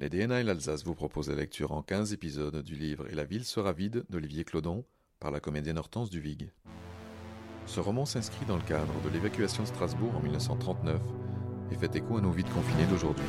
Les DNA et l'Alsace vous proposent la lecture en 15 épisodes du livre Et la ville sera vide d'Olivier Clodon par la comédienne Hortense Duvig. Ce roman s'inscrit dans le cadre de l'évacuation de Strasbourg en 1939 et fait écho à nos vides confinés d'aujourd'hui.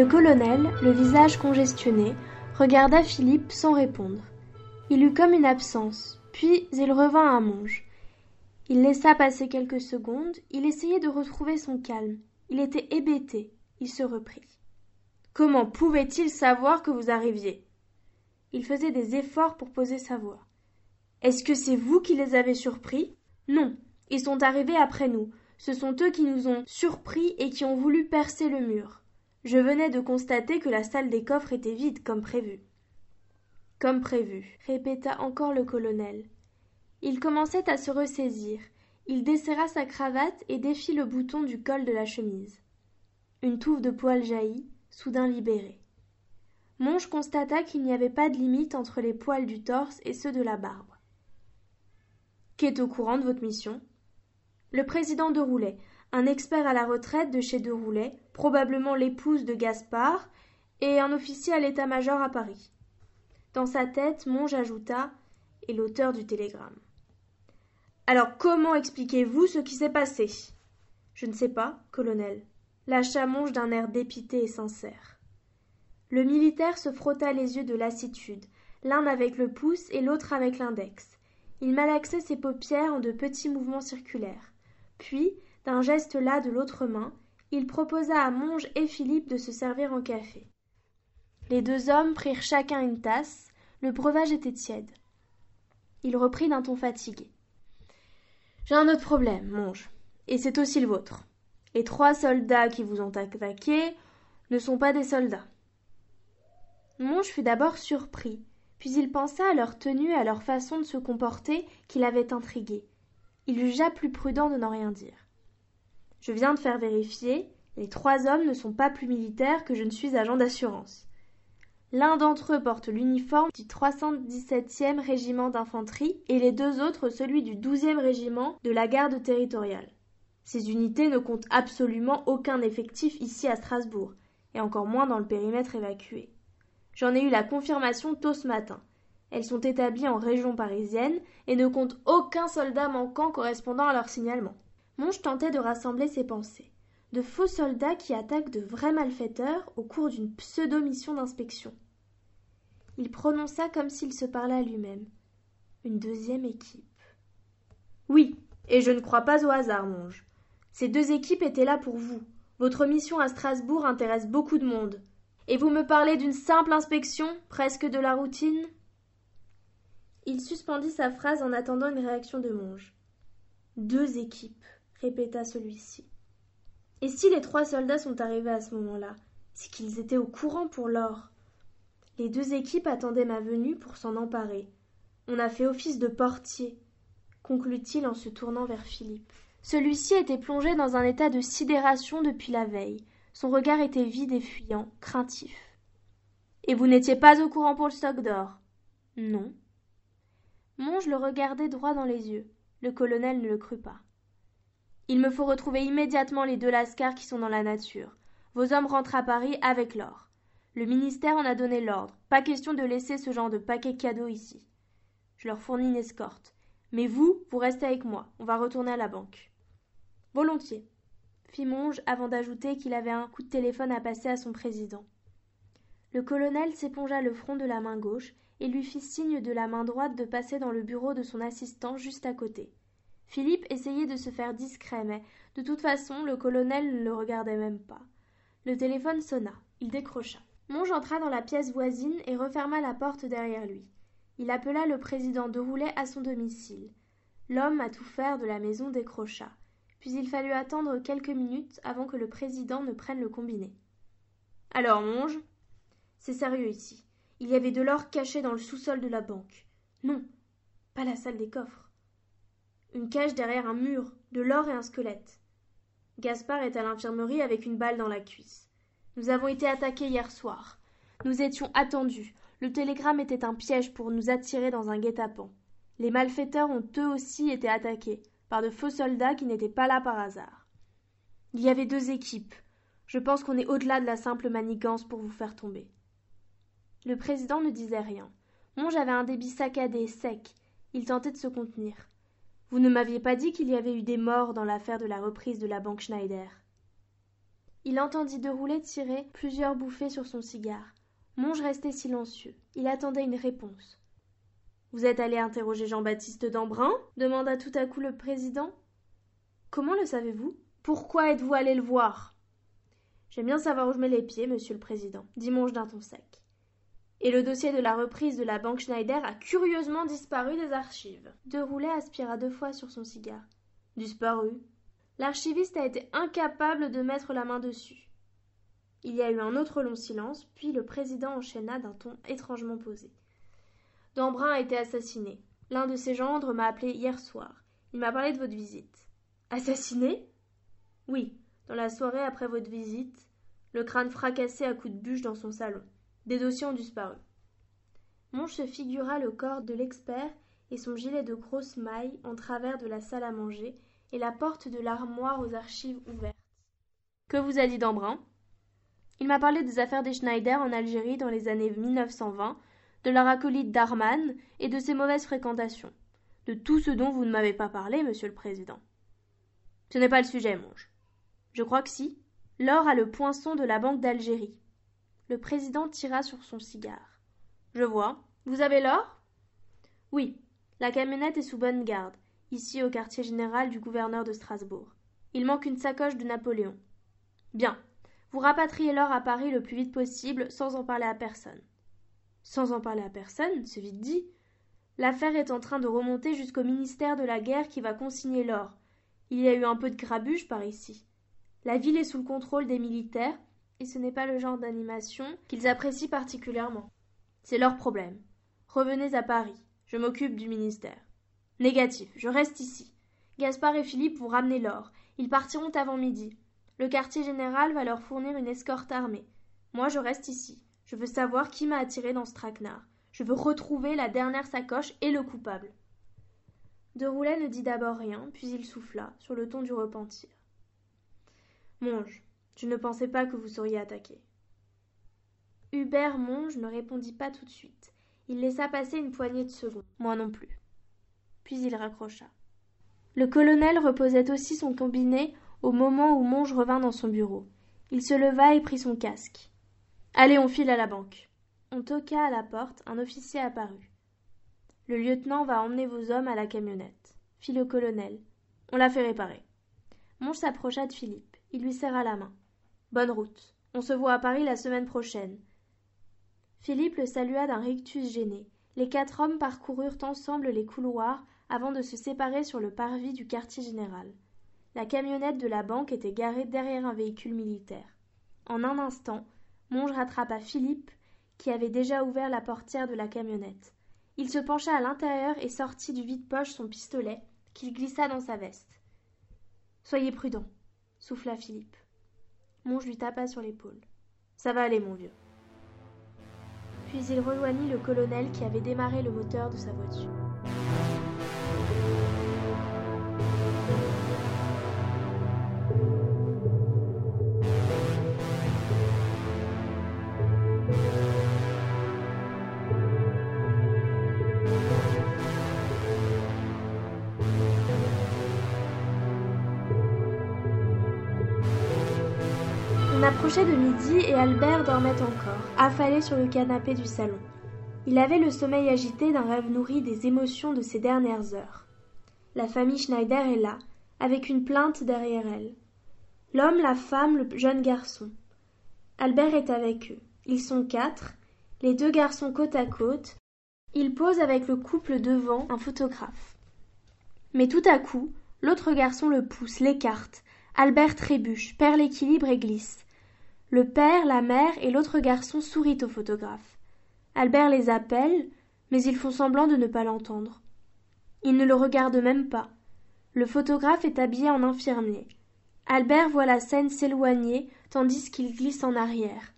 Le colonel, le visage congestionné, regarda Philippe sans répondre. Il eut comme une absence, puis il revint à Monge. Il laissa passer quelques secondes, il essayait de retrouver son calme. Il était hébété, il se reprit. Comment pouvait-il savoir que vous arriviez? Il faisait des efforts pour poser sa voix. Est-ce que c'est vous qui les avez surpris? Non, ils sont arrivés après nous. Ce sont eux qui nous ont surpris et qui ont voulu percer le mur. Je venais de constater que la salle des coffres était vide, comme prévu. Comme prévu, répéta encore le colonel. Il commençait à se ressaisir. Il desserra sa cravate et défit le bouton du col de la chemise. Une touffe de poils jaillit, soudain libérée. Monge constata qu'il n'y avait pas de limite entre les poils du torse et ceux de la barbe. Qui est au courant de votre mission? Le président de Roulet, un expert à la retraite de chez De Roulet, probablement l'épouse de Gaspard, et un officier à l'état-major à Paris. Dans sa tête, Monge ajouta et l'auteur du télégramme. Alors comment expliquez-vous ce qui s'est passé? Je ne sais pas, colonel, lâcha Monge d'un air dépité et sincère. Le militaire se frotta les yeux de lassitude, l'un avec le pouce et l'autre avec l'index. Il malaxait ses paupières en de petits mouvements circulaires. Puis, d'un geste las de l'autre main, il proposa à Monge et Philippe de se servir en café. Les deux hommes prirent chacun une tasse, le breuvage était tiède. Il reprit d'un ton fatigué. J'ai un autre problème, Monge, et c'est aussi le vôtre. Les trois soldats qui vous ont attaqué ne sont pas des soldats. Monge fut d'abord surpris, puis il pensa à leur tenue et à leur façon de se comporter qui l'avaient intrigué. Il jugea plus prudent de n'en rien dire. Je viens de faire vérifier. Les trois hommes ne sont pas plus militaires que je ne suis agent d'assurance. L'un d'entre eux porte l'uniforme du 317e régiment d'infanterie et les deux autres celui du 12e régiment de la garde territoriale. Ces unités ne comptent absolument aucun effectif ici à Strasbourg, et encore moins dans le périmètre évacué. J'en ai eu la confirmation tôt ce matin. Elles sont établies en région parisienne et ne comptent aucun soldat manquant correspondant à leur signalement. Monge tentait de rassembler ses pensées. De faux soldats qui attaquent de vrais malfaiteurs au cours d'une pseudo-mission d'inspection. Il prononça comme s'il se parlait à lui-même. Une deuxième équipe. Oui, et je ne crois pas au hasard, Monge. Ces deux équipes étaient là pour vous. Votre mission à Strasbourg intéresse beaucoup de monde. Et vous me parlez d'une simple inspection, presque de la routine? Il suspendit sa phrase en attendant une réaction de Monge. Deux équipes répéta celui-ci. Et si les trois soldats sont arrivés à ce moment-là, c'est qu'ils étaient au courant pour l'or. Les deux équipes attendaient ma venue pour s'en emparer. On a fait office de portier, conclut-il en se tournant vers Philippe. Celui-ci était plongé dans un état de sidération depuis la veille. Son regard était vide et fuyant, craintif. Et vous n'étiez pas au courant pour le stock d'or Non. Monge le regardait droit dans les yeux. Le colonel ne le crut pas. Il me faut retrouver immédiatement les deux lascars qui sont dans la nature. Vos hommes rentrent à Paris avec l'or. Le ministère en a donné l'ordre. Pas question de laisser ce genre de paquet cadeau ici. Je leur fournis une escorte. Mais vous, vous restez avec moi. On va retourner à la banque. Volontiers, fit Monge avant d'ajouter qu'il avait un coup de téléphone à passer à son président. Le colonel s'épongea le front de la main gauche et lui fit signe de la main droite de passer dans le bureau de son assistant juste à côté. Philippe essayait de se faire discret, mais de toute façon le colonel ne le regardait même pas. Le téléphone sonna. Il décrocha. Monge entra dans la pièce voisine et referma la porte derrière lui. Il appela le président de Roulet à son domicile. L'homme à tout faire de la maison décrocha. Puis il fallut attendre quelques minutes avant que le président ne prenne le combiné. Alors, Monge C'est sérieux ici. Il y avait de l'or caché dans le sous-sol de la banque. Non, pas la salle des coffres. Une cage derrière un mur, de l'or et un squelette. Gaspard est à l'infirmerie avec une balle dans la cuisse. Nous avons été attaqués hier soir. Nous étions attendus. Le télégramme était un piège pour nous attirer dans un guet-apens. Les malfaiteurs ont eux aussi été attaqués par de faux soldats qui n'étaient pas là par hasard. Il y avait deux équipes. Je pense qu'on est au-delà de la simple manigance pour vous faire tomber. Le président ne disait rien. Monge avait un débit saccadé, sec. Il tentait de se contenir. Vous ne m'aviez pas dit qu'il y avait eu des morts dans l'affaire de la reprise de la banque Schneider. Il entendit de rouler tirer plusieurs bouffées sur son cigare. Monge restait silencieux. Il attendait une réponse. Vous êtes allé interroger Jean-Baptiste d'Embrun? demanda tout à coup le président. Comment le savez-vous Pourquoi êtes-vous allé le voir J'aime bien savoir où je mets les pieds, monsieur le président, dit Monge d'un ton sec. Et le dossier de la reprise de la banque Schneider a curieusement disparu des archives. De Roulet aspira deux fois sur son cigare. Disparu L'archiviste a été incapable de mettre la main dessus. Il y a eu un autre long silence, puis le président enchaîna d'un ton étrangement posé. D'Embrun a été assassiné. L'un de ses gendres m'a appelé hier soir. Il m'a parlé de votre visite. Assassiné? Oui, dans la soirée après votre visite, le crâne fracassé à coups de bûche dans son salon. Des dossiers ont disparu. Monge se figura le corps de l'expert et son gilet de grosse maille en travers de la salle à manger et la porte de l'armoire aux archives ouvertes. Que vous a dit d'Embrun Il m'a parlé des affaires des Schneider en Algérie dans les années 1920 de leur acolyte Darman et de ses mauvaises fréquentations. De tout ce dont vous ne m'avez pas parlé, monsieur le président. Ce n'est pas le sujet, Monge. Je crois que si. L'or a le poinçon de la Banque d'Algérie. Le président tira sur son cigare. Je vois. Vous avez l'or? Oui. La camionnette est sous bonne garde, ici au quartier général du gouverneur de Strasbourg. Il manque une sacoche de Napoléon. Bien. Vous rapatriez l'or à Paris le plus vite possible sans en parler à personne. Sans en parler à personne, c'est vite dit. L'affaire est en train de remonter jusqu'au ministère de la guerre qui va consigner l'or. Il y a eu un peu de grabuge par ici. La ville est sous le contrôle des militaires, et ce n'est pas le genre d'animation qu'ils apprécient particulièrement. C'est leur problème. Revenez à Paris. Je m'occupe du ministère. Négatif, je reste ici. Gaspard et Philippe vont ramener l'or. Ils partiront avant midi. Le quartier général va leur fournir une escorte armée. Moi, je reste ici. Je veux savoir qui m'a attiré dans ce traquenard. Je veux retrouver la dernière sacoche et le coupable. De Roulet ne dit d'abord rien, puis il souffla, sur le ton du repentir. Monge, je ne pensais pas que vous seriez attaqué. Hubert Monge ne répondit pas tout de suite. Il laissa passer une poignée de secondes. Moi non plus. Puis il raccrocha. Le colonel reposait aussi son combiné au moment où Monge revint dans son bureau. Il se leva et prit son casque. Allez, on file à la banque. On toqua à la porte, un officier apparut. Le lieutenant va emmener vos hommes à la camionnette, fit le colonel. On la fait réparer. Monge s'approcha de Philippe. Il lui serra la main. Bonne route. On se voit à Paris la semaine prochaine. Philippe le salua d'un rictus gêné. Les quatre hommes parcoururent ensemble les couloirs avant de se séparer sur le parvis du quartier général. La camionnette de la banque était garée derrière un véhicule militaire. En un instant, Monge rattrapa Philippe, qui avait déjà ouvert la portière de la camionnette. Il se pencha à l'intérieur et sortit du vide-poche son pistolet, qu'il glissa dans sa veste. Soyez prudent, souffla Philippe. Monge lui tapa sur l'épaule. Ça va aller, mon vieux. Puis il rejoignit le colonel qui avait démarré le moteur de sa voiture. Approchait de midi et Albert dormait encore, affalé sur le canapé du salon. Il avait le sommeil agité d'un rêve nourri des émotions de ces dernières heures. La famille Schneider est là, avec une plainte derrière elle. L'homme, la femme, le jeune garçon. Albert est avec eux. Ils sont quatre, les deux garçons côte à côte. Ils posent avec le couple devant un photographe. Mais tout à coup, l'autre garçon le pousse, l'écarte. Albert trébuche, perd l'équilibre et glisse. Le père, la mère et l'autre garçon sourient au photographe. Albert les appelle, mais ils font semblant de ne pas l'entendre. Ils ne le regardent même pas. Le photographe est habillé en infirmier. Albert voit la scène s'éloigner tandis qu'il glisse en arrière.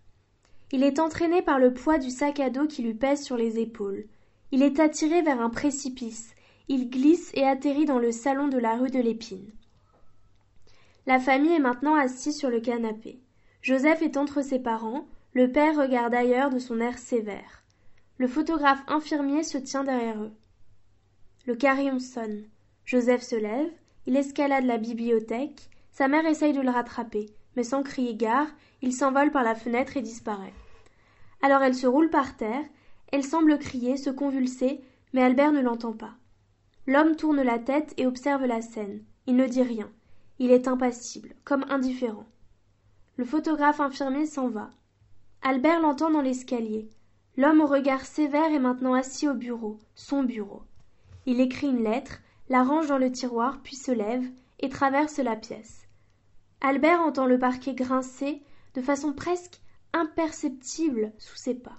Il est entraîné par le poids du sac à dos qui lui pèse sur les épaules. Il est attiré vers un précipice. Il glisse et atterrit dans le salon de la rue de l'Épine. La famille est maintenant assise sur le canapé. Joseph est entre ses parents, le père regarde ailleurs de son air sévère. Le photographe infirmier se tient derrière eux. Le carillon sonne. Joseph se lève, il escalade la bibliothèque, sa mère essaye de le rattraper, mais sans crier gare, il s'envole par la fenêtre et disparaît. Alors elle se roule par terre, elle semble crier, se convulser, mais Albert ne l'entend pas. L'homme tourne la tête et observe la scène. Il ne dit rien. Il est impassible, comme indifférent. Le photographe infirmier s'en va. Albert l'entend dans l'escalier. L'homme au regard sévère est maintenant assis au bureau, son bureau. Il écrit une lettre, la range dans le tiroir, puis se lève et traverse la pièce. Albert entend le parquet grincer de façon presque imperceptible sous ses pas.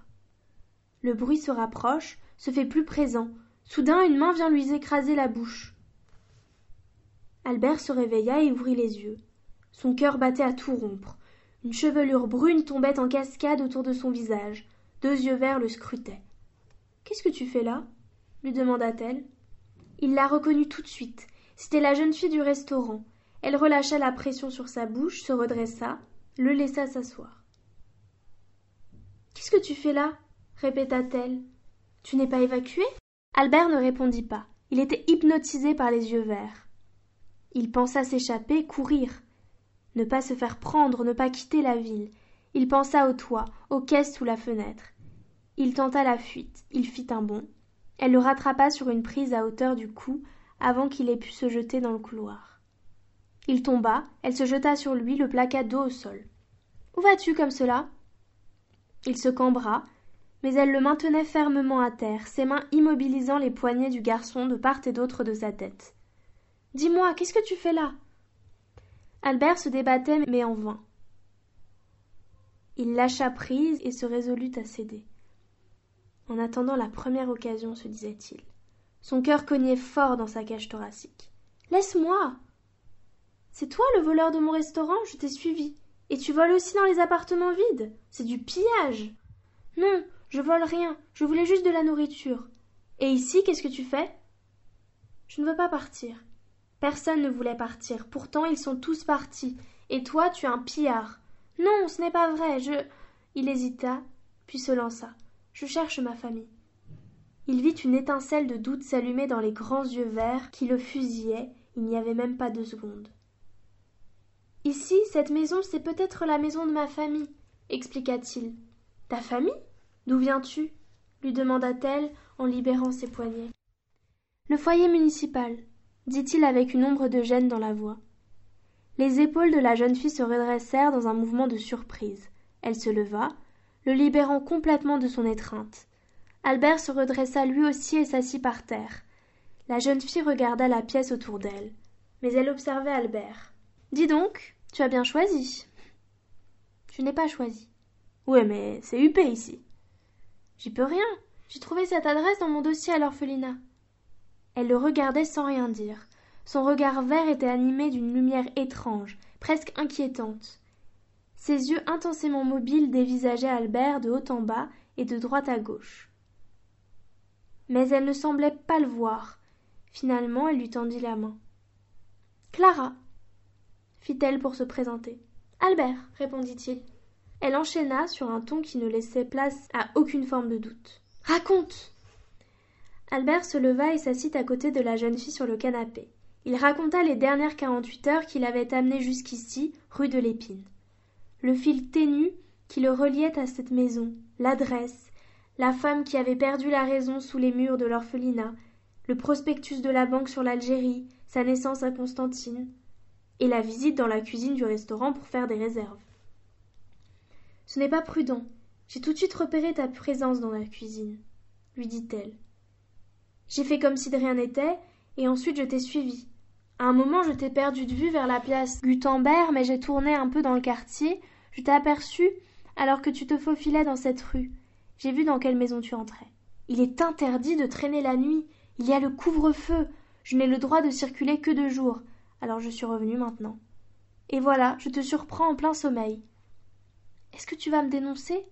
Le bruit se rapproche, se fait plus présent. Soudain, une main vient lui écraser la bouche. Albert se réveilla et ouvrit les yeux. Son cœur battait à tout rompre. Une chevelure brune tombait en cascade autour de son visage. Deux yeux verts le scrutaient. Qu'est-ce que tu fais là? lui demanda-t-elle. Il la reconnut tout de suite. C'était la jeune fille du restaurant. Elle relâcha la pression sur sa bouche, se redressa, le laissa s'asseoir. Qu'est-ce que tu fais là? répéta-t-elle. Tu n'es pas évacué Albert ne répondit pas. Il était hypnotisé par les yeux verts. Il pensa s'échapper, courir. Ne pas se faire prendre, ne pas quitter la ville. Il pensa au toit, aux caisses sous la fenêtre. Il tenta la fuite, il fit un bond. Elle le rattrapa sur une prise à hauteur du cou avant qu'il ait pu se jeter dans le couloir. Il tomba, elle se jeta sur lui, le plaqua dos au sol. Où vas-tu comme cela? Il se cambra, mais elle le maintenait fermement à terre, ses mains immobilisant les poignets du garçon de part et d'autre de sa tête. Dis-moi, qu'est-ce que tu fais là? Albert se débattait, mais en vain. Il lâcha prise et se résolut à céder. En attendant la première occasion, se disait-il. Son cœur cognait fort dans sa cage thoracique. Laisse-moi C'est toi le voleur de mon restaurant, je t'ai suivi. Et tu voles aussi dans les appartements vides. C'est du pillage. Non, je vole rien, je voulais juste de la nourriture. Et ici, qu'est-ce que tu fais? Je ne veux pas partir. Personne ne voulait partir. Pourtant, ils sont tous partis. Et toi, tu es un pillard. Non, ce n'est pas vrai. Je. Il hésita, puis se lança. Je cherche ma famille. Il vit une étincelle de doute s'allumer dans les grands yeux verts qui le fusillaient. Il n'y avait même pas deux secondes. Ici, cette maison, c'est peut-être la maison de ma famille, expliqua-t-il. Ta famille? D'où viens-tu? lui demanda-t-elle en libérant ses poignets. Le foyer municipal dit-il avec une ombre de gêne dans la voix. Les épaules de la jeune fille se redressèrent dans un mouvement de surprise. Elle se leva, le libérant complètement de son étreinte. Albert se redressa lui aussi et s'assit par terre. La jeune fille regarda la pièce autour d'elle. Mais elle observait Albert. Dis donc, tu as bien choisi. Je n'ai pas choisi. Ouais, mais c'est huppé ici. J'y peux rien. J'ai trouvé cette adresse dans mon dossier à l'orphelinat. Elle le regardait sans rien dire. Son regard vert était animé d'une lumière étrange, presque inquiétante. Ses yeux intensément mobiles dévisageaient Albert de haut en bas et de droite à gauche. Mais elle ne semblait pas le voir. Finalement, elle lui tendit la main. Clara fit-elle pour se présenter. Albert, répondit-il. Elle enchaîna sur un ton qui ne laissait place à aucune forme de doute. Raconte Albert se leva et s'assit à côté de la jeune fille sur le canapé. Il raconta les dernières quarante-huit heures qui l'avaient amené jusqu'ici, rue de l'Épine. Le fil ténu qui le reliait à cette maison, l'adresse, la femme qui avait perdu la raison sous les murs de l'orphelinat, le prospectus de la banque sur l'Algérie, sa naissance à Constantine, et la visite dans la cuisine du restaurant pour faire des réserves. Ce n'est pas prudent. J'ai tout de suite repéré ta présence dans la cuisine, lui dit-elle. J'ai fait comme si de rien n'était, et ensuite je t'ai suivi. À un moment, je t'ai perdu de vue vers la place Gutenberg, mais j'ai tourné un peu dans le quartier. Je t'ai aperçu alors que tu te faufilais dans cette rue. J'ai vu dans quelle maison tu entrais. Il est interdit de traîner la nuit. Il y a le couvre-feu. Je n'ai le droit de circuler que de jour. Alors je suis revenu maintenant. Et voilà, je te surprends en plein sommeil. Est-ce que tu vas me dénoncer?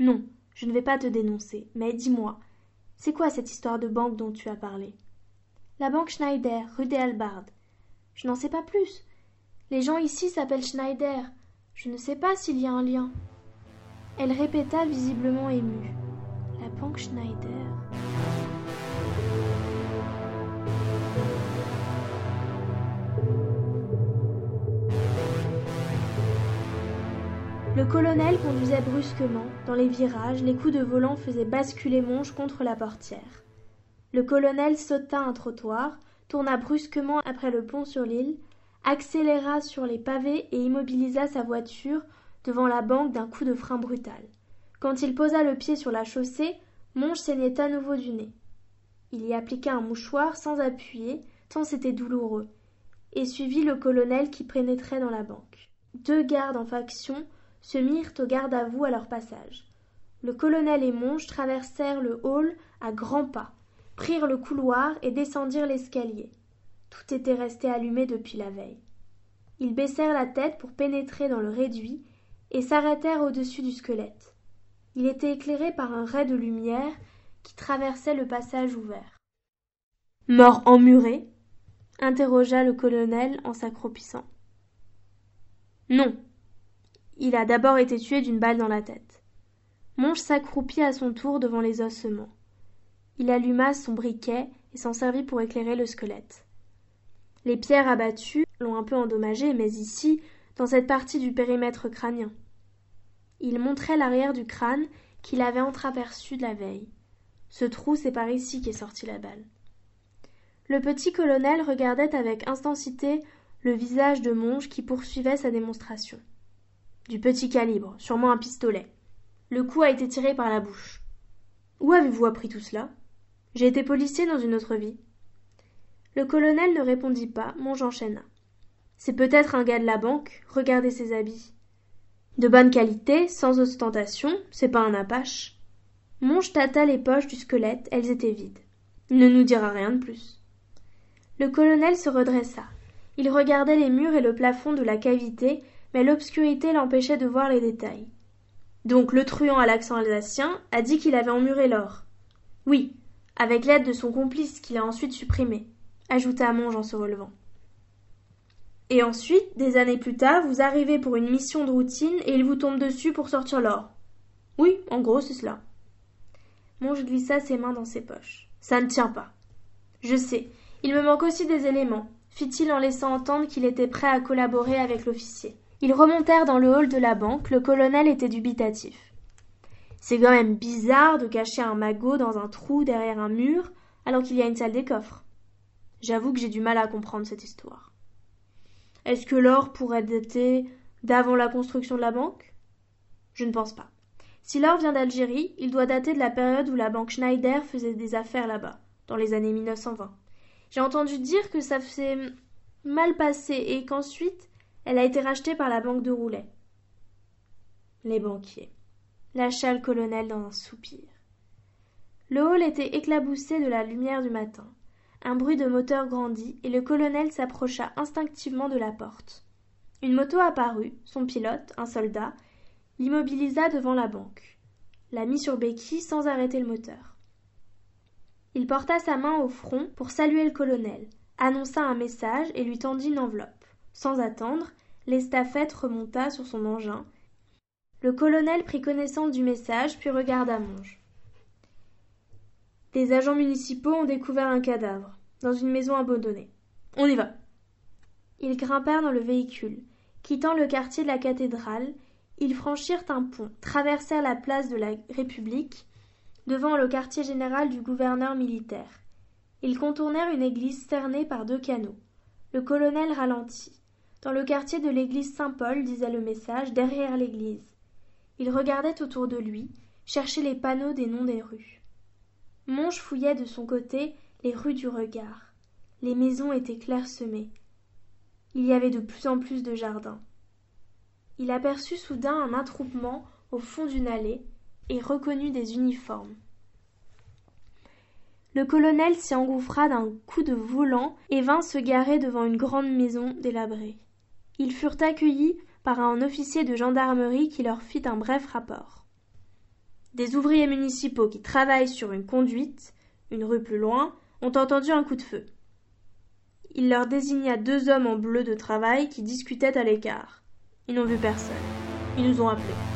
Non, je ne vais pas te dénoncer, mais dis-moi, c'est quoi cette histoire de banque dont tu as parlé? La banque Schneider, rue des Halbardes. Je n'en sais pas plus. Les gens ici s'appellent Schneider. Je ne sais pas s'il y a un lien. Elle répéta visiblement émue. La banque Schneider. Le colonel conduisait brusquement. Dans les virages, les coups de volant faisaient basculer Monge contre la portière. Le colonel sauta un trottoir, tourna brusquement après le pont sur l'île, accéléra sur les pavés et immobilisa sa voiture devant la banque d'un coup de frein brutal. Quand il posa le pied sur la chaussée, Monge saignait à nouveau du nez. Il y appliqua un mouchoir sans appuyer, tant c'était douloureux, et suivit le colonel qui pénétrait dans la banque. Deux gardes en faction se mirent au garde-à-vous à leur passage. Le colonel et Monge traversèrent le hall à grands pas, prirent le couloir et descendirent l'escalier. Tout était resté allumé depuis la veille. Ils baissèrent la tête pour pénétrer dans le réduit et s'arrêtèrent au-dessus du squelette. Il était éclairé par un ray de lumière qui traversait le passage ouvert. Mort emmuré? interrogea le colonel en s'accroupissant. Non, il a d'abord été tué d'une balle dans la tête. Monge s'accroupit à son tour devant les ossements. Il alluma son briquet et s'en servit pour éclairer le squelette. Les pierres abattues l'ont un peu endommagé, mais ici, dans cette partie du périmètre crânien. Il montrait l'arrière du crâne qu'il avait entreaperçu de la veille. Ce trou, c'est par ici qu'est sortie la balle. Le petit colonel regardait avec intensité le visage de Monge qui poursuivait sa démonstration. Du petit calibre, sûrement un pistolet. Le coup a été tiré par la bouche. Où avez-vous appris tout cela? J'ai été policier dans une autre vie. Le colonel ne répondit pas, Monge enchaîna. C'est peut-être un gars de la banque, regardez ses habits. De bonne qualité, sans ostentation, c'est pas un apache. Monge tâta les poches du squelette, elles étaient vides. Il ne nous dira rien de plus. Le colonel se redressa. Il regardait les murs et le plafond de la cavité mais l'obscurité l'empêchait de voir les détails. Donc le truand à l'accent alsacien a dit qu'il avait emmuré l'or. Oui, avec l'aide de son complice qu'il a ensuite supprimé, ajouta Monge en se relevant. Et ensuite, des années plus tard, vous arrivez pour une mission de routine et il vous tombe dessus pour sortir l'or. Oui, en gros, c'est cela. Monge glissa ses mains dans ses poches. Ça ne tient pas. Je sais. Il me manque aussi des éléments, fit-il en laissant entendre qu'il était prêt à collaborer avec l'officier. Ils remontèrent dans le hall de la banque. Le colonel était dubitatif. C'est quand même bizarre de cacher un magot dans un trou derrière un mur alors qu'il y a une salle des coffres. J'avoue que j'ai du mal à comprendre cette histoire. Est-ce que l'or pourrait dater d'avant la construction de la banque? Je ne pense pas. Si l'or vient d'Algérie, il doit dater de la période où la banque Schneider faisait des affaires là-bas, dans les années 1920. J'ai entendu dire que ça s'est mal passé et qu'ensuite elle a été rachetée par la banque de Roulet. Les banquiers. Lâcha le colonel dans un soupir. Le hall était éclaboussé de la lumière du matin. Un bruit de moteur grandit et le colonel s'approcha instinctivement de la porte. Une moto apparut, son pilote, un soldat, l'immobilisa devant la banque, la mit sur béquille sans arrêter le moteur. Il porta sa main au front pour saluer le colonel, annonça un message et lui tendit une enveloppe. Sans attendre, l'estafette remonta sur son engin. Le colonel prit connaissance du message, puis regarda Monge. Des agents municipaux ont découvert un cadavre, dans une maison abandonnée. On y va. Ils grimpèrent dans le véhicule. Quittant le quartier de la cathédrale, ils franchirent un pont, traversèrent la place de la République devant le quartier général du gouverneur militaire. Ils contournèrent une église cernée par deux canaux. Le colonel ralentit. Dans le quartier de l'église Saint-Paul, disait le message, derrière l'église. Il regardait autour de lui, cherchait les panneaux des noms des rues. Monge fouillait de son côté les rues du regard. Les maisons étaient clairsemées. Il y avait de plus en plus de jardins. Il aperçut soudain un attroupement au fond d'une allée et reconnut des uniformes. Le colonel s'y engouffra d'un coup de volant et vint se garer devant une grande maison délabrée. Ils furent accueillis par un officier de gendarmerie qui leur fit un bref rapport. Des ouvriers municipaux qui travaillent sur une conduite, une rue plus loin, ont entendu un coup de feu. Il leur désigna deux hommes en bleu de travail qui discutaient à l'écart. Ils n'ont vu personne. Ils nous ont appelés.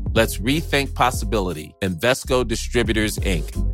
Let's rethink possibility. Invesco Distributors, Inc.